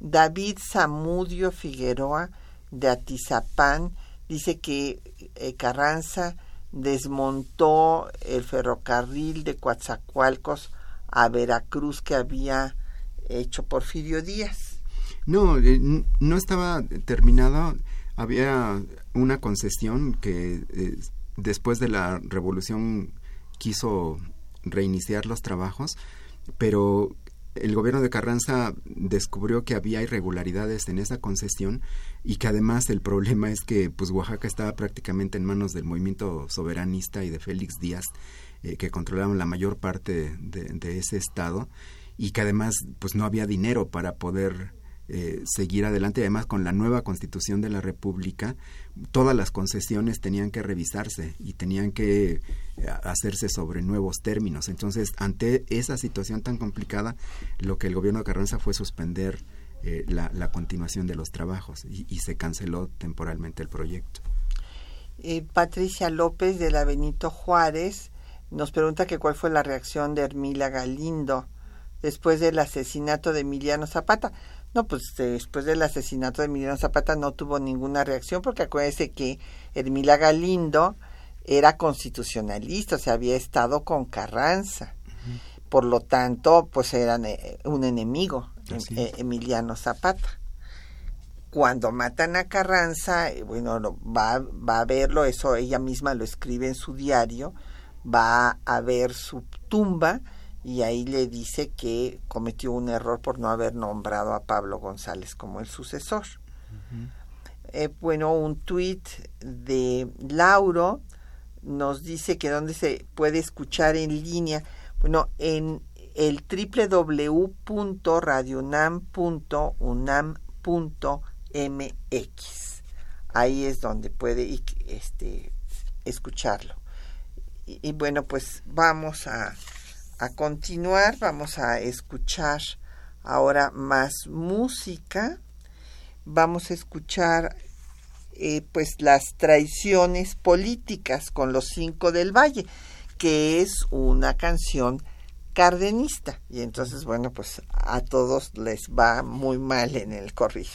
A: David Zamudio Figueroa de Atizapán dice que eh, Carranza desmontó el ferrocarril de Coatzacoalcos a Veracruz que había hecho Porfirio Díaz.
B: No, eh, no estaba terminado. Había una concesión que eh, después de la revolución quiso reiniciar los trabajos, pero el gobierno de Carranza descubrió que había irregularidades en esa concesión y que además el problema es que pues Oaxaca estaba prácticamente en manos del movimiento soberanista y de Félix Díaz eh, que controlaban la mayor parte de, de, ese estado y que además pues no había dinero para poder eh, seguir adelante. Además, con la nueva constitución de la República, todas las concesiones tenían que revisarse y tenían que eh, hacerse sobre nuevos términos. Entonces, ante esa situación tan complicada, lo que el gobierno de Carranza fue suspender eh, la, continuación de los trabajos y, se canceló temporalmente el proyecto.
A: Patricia López de la Benito Juárez nos pregunta que cuál fue la reacción de Hermila Galindo después del asesinato de Emiliano Zapata. No, pues después del asesinato de Emiliano Zapata no tuvo ninguna reacción porque acuérdese que Hermila Galindo era constitucionalista, o sea, había estado con Carranza. por lo tanto, pues eran eh, un enemigo, eh, Emiliano Zapata. Cuando matan a Carranza, eh, bueno, va, va a verlo, eso ella misma lo escribe en su diario, va a ver su tumba y ahí le dice que cometió un error por no haber nombrado a Pablo González como el sucesor. bueno, un tuit de Lauro nos dice que dónde se puede escuchar en línea. Bueno, en el www.radionam.unam.mx. Ahí es donde puede este, escucharlo. Y, bueno, pues vamos a, a continuar, vamos a escuchar ahora más música. Vamos a escuchar eh, pues las traiciones políticas con los cinco del Valle, que es una canción cardenista. Y entonces, bueno, pues a todos les va muy mal en el corrido.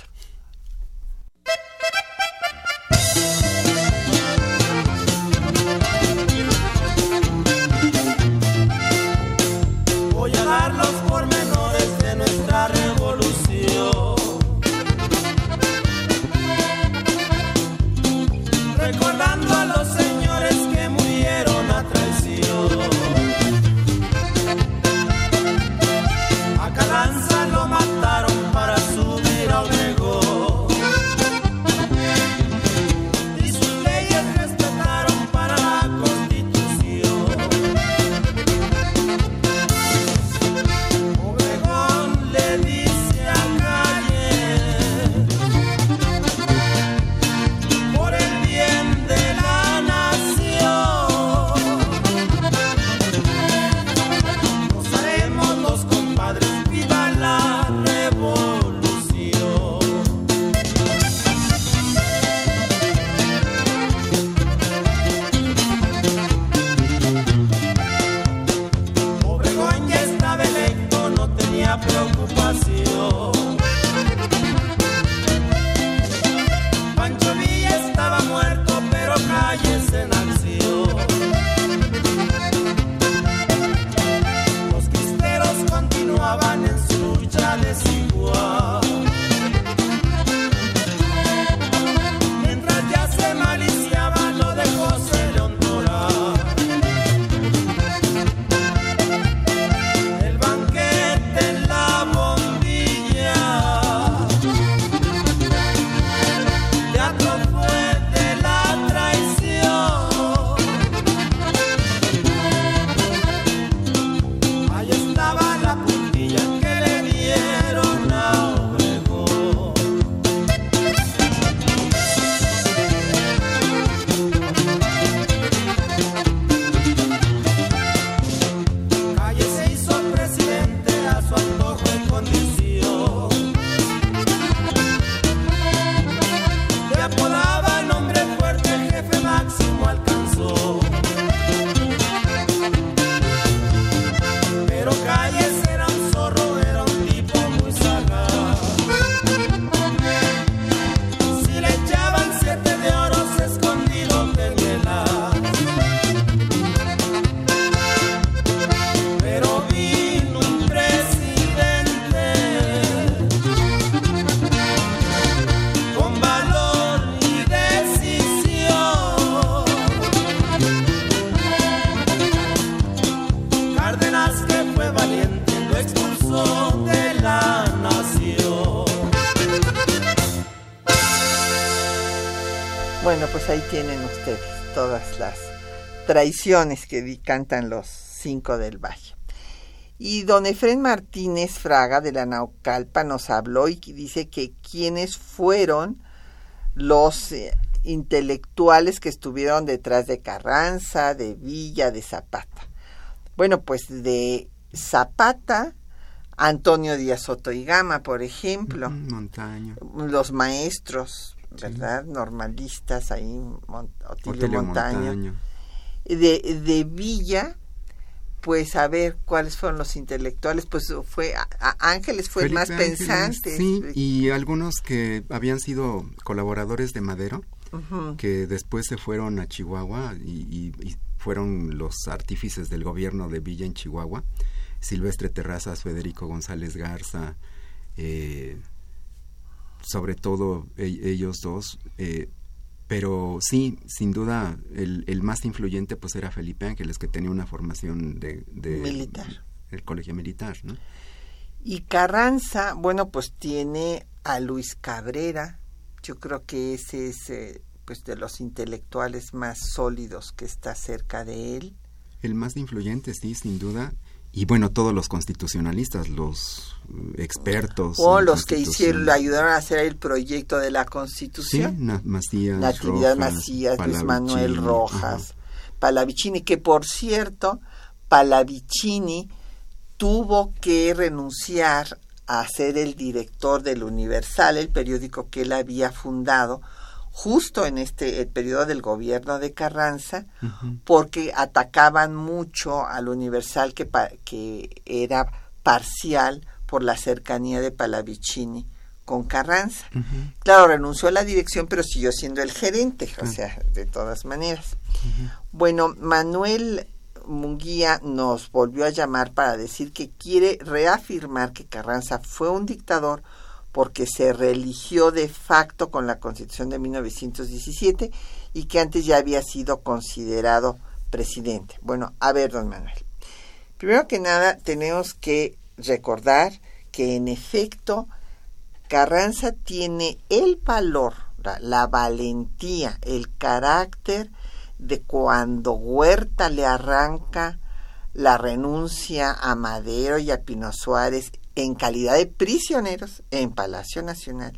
A: Traiciones que cantan los cinco del Valle. Y don Efren Martínez Fraga de la Naucalpa nos habló y dice que quienes fueron los eh, intelectuales que estuvieron detrás de Carranza, de Villa, de Zapata. Bueno, pues de Zapata, Antonio Díaz Soto y Gama, por ejemplo
B: Ujú, Montaño.
A: los maestros, ¿verdad? Normalistas ahí, Mon- Otilio. Montaño. De, de Villa, pues a ver cuáles fueron los intelectuales, pues fue a- a- Ángeles fue el más
B: Ángeles,
A: pensante.
B: Sí, y algunos que habían sido colaboradores de Madero, que después se fueron a Chihuahua y, y- y fueron los artífices del gobierno de Villa en Chihuahua, Silvestre Terrazas, Federico González Garza, eh, sobre todo e- ellos dos. eh, pero sí, sin duda, el, el más influyente pues era Felipe Ángeles, que tenía una formación de... de
A: Militar.
B: El colegio militar, ¿no?
A: Y Carranza, bueno, pues tiene a Luis Cabrera. Yo creo que ese es eh, pues de los intelectuales más sólidos que está cerca de él.
B: El más influyente, sí, sin duda. Y bueno, todos los constitucionalistas, los expertos.
A: O los que hicieron, ayudaron a hacer el proyecto de la
B: Sí,
A: Constitución.
B: Na- Macías,
A: Natividad
B: Rojas,
A: Macías, Luis Manuel Rojas,
B: ajá.
A: Palavicini, que por cierto, Palavicini tuvo que renunciar a ser el director del Universal, el periódico que él había fundado, justo en este el periodo del gobierno de Carranza, porque atacaban mucho al Universal que era parcial por la cercanía de Palavicini con Carranza. Claro, renunció a la dirección, pero siguió siendo el gerente, o sea, de todas maneras. Bueno, Manuel Munguía nos volvió a llamar para decir que quiere reafirmar que Carranza fue un dictador porque se reeligió de facto con la Constitución de 1917 y que antes ya había sido considerado presidente. Bueno, a ver, don Manuel. Primero que nada, tenemos que recordar que en efecto Carranza tiene el valor, la, valentía, el carácter de cuando Huerta le arranca la renuncia a Madero y a Pino Suárez en calidad de prisioneros en Palacio Nacional.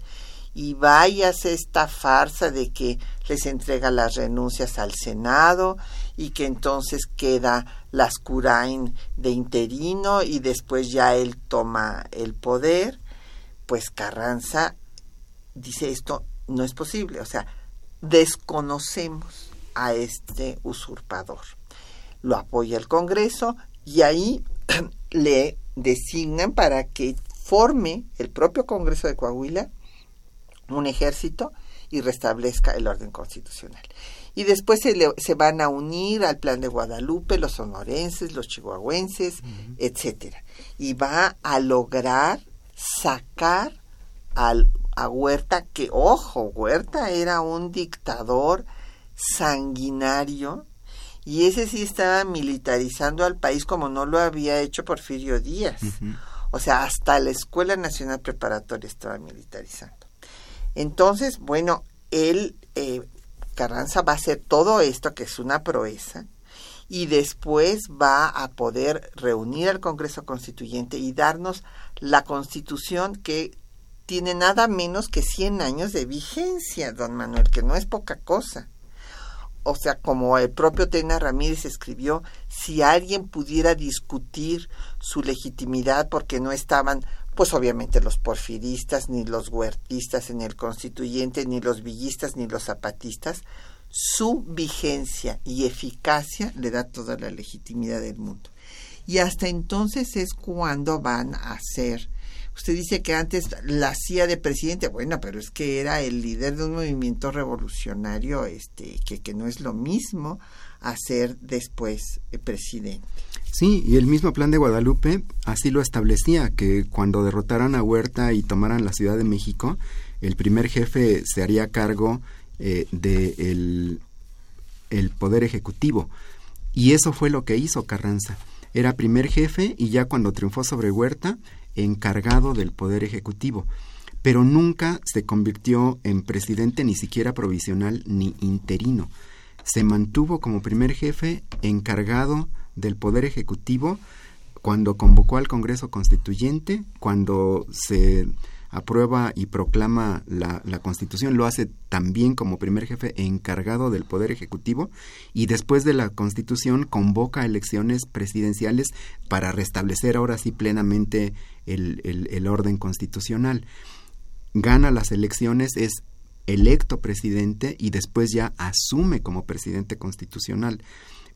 A: Y váyase esta farsa de que les entrega las renuncias al Senado y que entonces queda Lascurain de interino y después ya él toma el poder, pues Carranza dice esto no es posible, o sea, desconocemos a este usurpador. Lo apoya el Congreso y ahí (clears throat) le designan para que forme el propio Congreso de Coahuila un ejército y restablezca el orden constitucional. Y después se, le- se van a unir al plan de Guadalupe los sonorenses, los chihuahuenses, etcétera. Y va a lograr sacar al, a Huerta, que ojo, Huerta era un dictador sanguinario y ese sí estaba militarizando al país como no lo había hecho Porfirio Díaz. O sea, hasta la Escuela Nacional Preparatoria estaba militarizando. Entonces, bueno, él, eh, Carranza va a hacer todo esto, que es una proeza, y después va a poder reunir al Congreso Constituyente y darnos la constitución que tiene nada menos que 100 años de vigencia, don Manuel, que no es poca cosa. O sea, como el propio Tena Ramírez escribió, si alguien pudiera discutir su legitimidad porque no estaban, pues obviamente los porfiristas, ni los huertistas en el constituyente, ni los villistas, ni los zapatistas, su vigencia y eficacia le da toda la legitimidad del mundo. Y hasta entonces es cuando van a ser. Usted dice que antes la hacía de presidente, bueno, pero es que era el líder de un movimiento revolucionario, este, que, que no es lo mismo a ser después eh, presidente.
B: Sí, y el mismo plan de Guadalupe así lo establecía, que cuando derrotaran a Huerta y tomaran la Ciudad de México, el primer jefe se haría cargo eh, de el, el poder ejecutivo. Y eso fue lo que hizo Carranza. Era primer jefe y ya cuando triunfó sobre Huerta, encargado del poder ejecutivo. Pero nunca se convirtió en presidente ni siquiera provisional ni interino. Se mantuvo como primer jefe encargado del poder ejecutivo cuando convocó al Congreso Constituyente, cuando se aprueba y proclama la, Constitución, lo hace también como primer jefe encargado del Poder Ejecutivo y después de la Constitución convoca elecciones presidenciales para restablecer ahora sí plenamente el orden constitucional. Gana las elecciones, es electo presidente y después ya asume como presidente constitucional.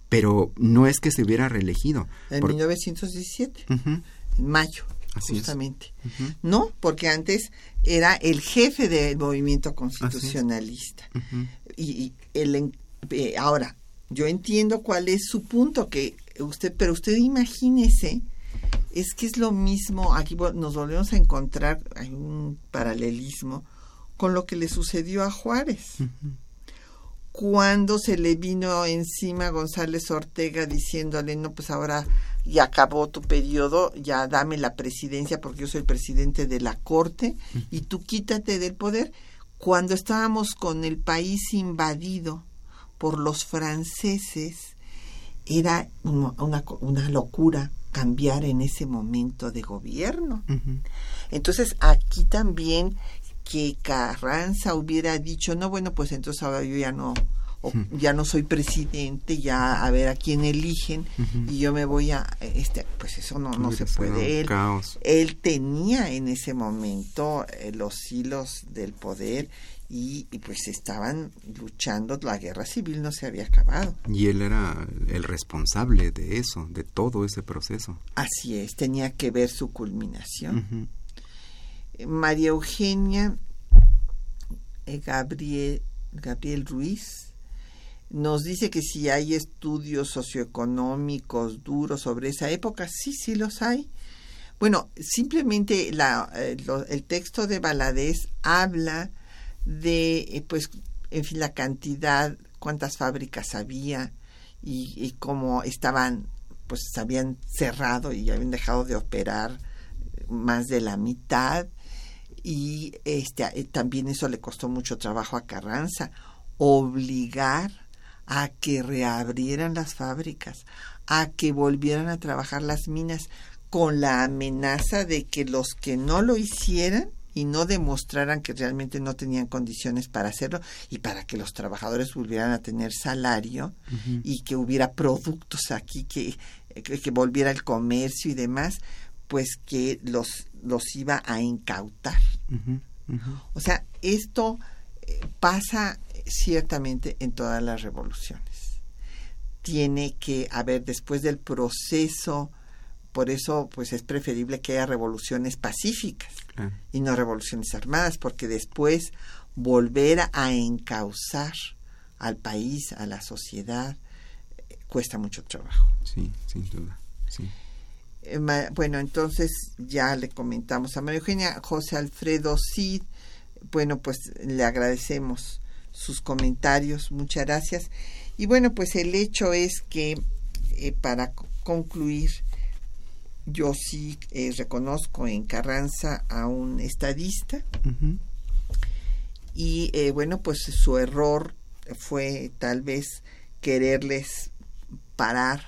B: Pero no es que se hubiera reelegido.
A: En por... 1917, uh -huh. en mayo.
B: Así
A: justamente.
B: Uh -huh.
A: No, porque antes era el jefe del movimiento constitucionalista.
B: Uh -huh.
A: Y, y el, eh, ahora, yo entiendo cuál es su punto, que usted, pero usted imagínese Es que es lo mismo, aquí nos volvemos a encontrar, hay un paralelismo con lo que le sucedió a Juárez. Cuando se le vino encima González Ortega diciéndole, no, pues ahora ya acabó tu periodo, ya dame la presidencia porque yo soy el presidente de la corte y tú quítate del poder. Cuando estábamos con el país invadido por los franceses, era una, una locura cambiar en ese momento de gobierno. Entonces aquí también que Carranza hubiera dicho, no, bueno, pues entonces ahora yo ya no, ya no soy presidente, ya a ver a quién eligen y yo me voy a, este, pues eso no, no se puede. Él, él tenía en ese momento eh, los hilos del poder y, pues estaban luchando, la guerra civil no se había acabado.
B: Y él era el responsable de eso, de todo ese proceso.
A: Así es, tenía que ver su culminación. María Eugenia eh, Gabriel, Ruiz nos dice que si hay estudios socioeconómicos duros sobre esa época, sí, sí los hay. Bueno, simplemente eh, el texto de Baladés habla de, eh, pues, en fin, la cantidad, cuántas fábricas había y, cómo estaban, pues, habían cerrado y habían dejado de operar más de la mitad y este eh, también eso le costó mucho trabajo a Carranza obligar a que reabrieran las fábricas, a que volvieran a trabajar las minas con la amenaza de que los que no lo hicieran y no demostraran que realmente no tenían condiciones para hacerlo y para que los trabajadores volvieran a tener salario y que hubiera productos aquí que, que, volviera el comercio y demás, pues que los, los iba a incautar. O sea, esto eh, pasa ciertamente en todas las revoluciones. Tiene que haber después del proceso por eso pues es preferible que haya revoluciones pacíficas y no revoluciones armadas porque después volver a encauzar al país, a la sociedad, cuesta mucho trabajo.
B: Sí, sin duda. Sí.
A: Eh, bueno, entonces ya le comentamos a María Eugenia, José Alfredo Cid, bueno, pues le agradecemos sus comentarios, muchas gracias. Y bueno, pues el hecho es que eh, para concluir, yo sí eh, reconozco en Carranza a un estadista y eh, bueno, pues su error fue tal vez quererles parar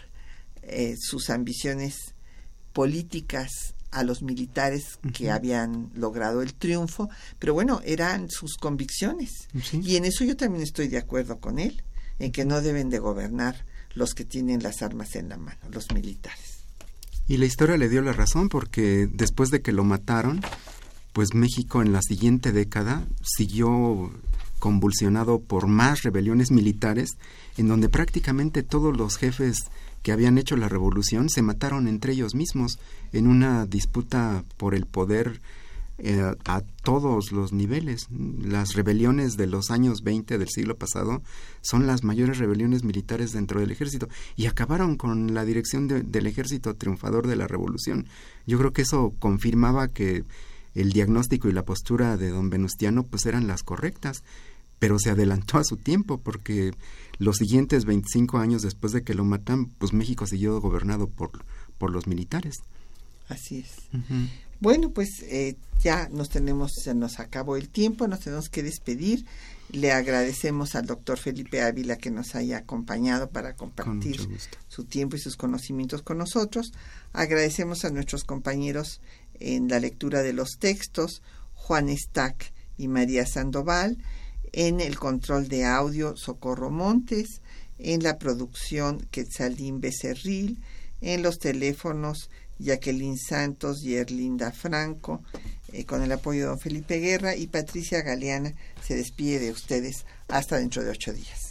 A: sus ambiciones políticas a los militares que habían logrado el triunfo, pero bueno, eran sus convicciones. Y en eso yo también estoy de acuerdo con él, en que no deben de gobernar los que tienen las armas en la mano, los militares.
B: Y la historia le dio la razón porque después de que lo mataron, pues México en la siguiente década siguió convulsionado por más rebeliones militares, en donde prácticamente todos los jefes que habían hecho la revolución se mataron entre ellos mismos en una disputa por el poder eh, a todos los niveles. Las rebeliones de los años 20 del siglo pasado son las mayores rebeliones militares dentro del ejército y acabaron con la dirección del ejército triunfador de la revolución. Yo creo que eso confirmaba que el diagnóstico y la postura de don Venustiano pues eran las correctas, pero se adelantó a su tiempo porque los siguientes 25 años después de que lo matan, pues México siguió gobernado por, por los militares.
A: Así es. Bueno, pues eh, ya nos tenemos, se nos acabó el tiempo, nos tenemos que despedir. Le agradecemos al doctor Felipe Ávila que nos haya acompañado para compartir su tiempo y sus conocimientos con nosotros. Agradecemos a nuestros compañeros en la lectura de los textos, Juan Stack y María Sandoval, en el control de audio, Socorro Montes, en la producción, Quetzalín Becerril, en los teléfonos, Jacqueline Santos y Erlinda Franco, eh, con el apoyo de don Felipe Guerra y Patricia Galeana se despide de ustedes hasta dentro de ocho días.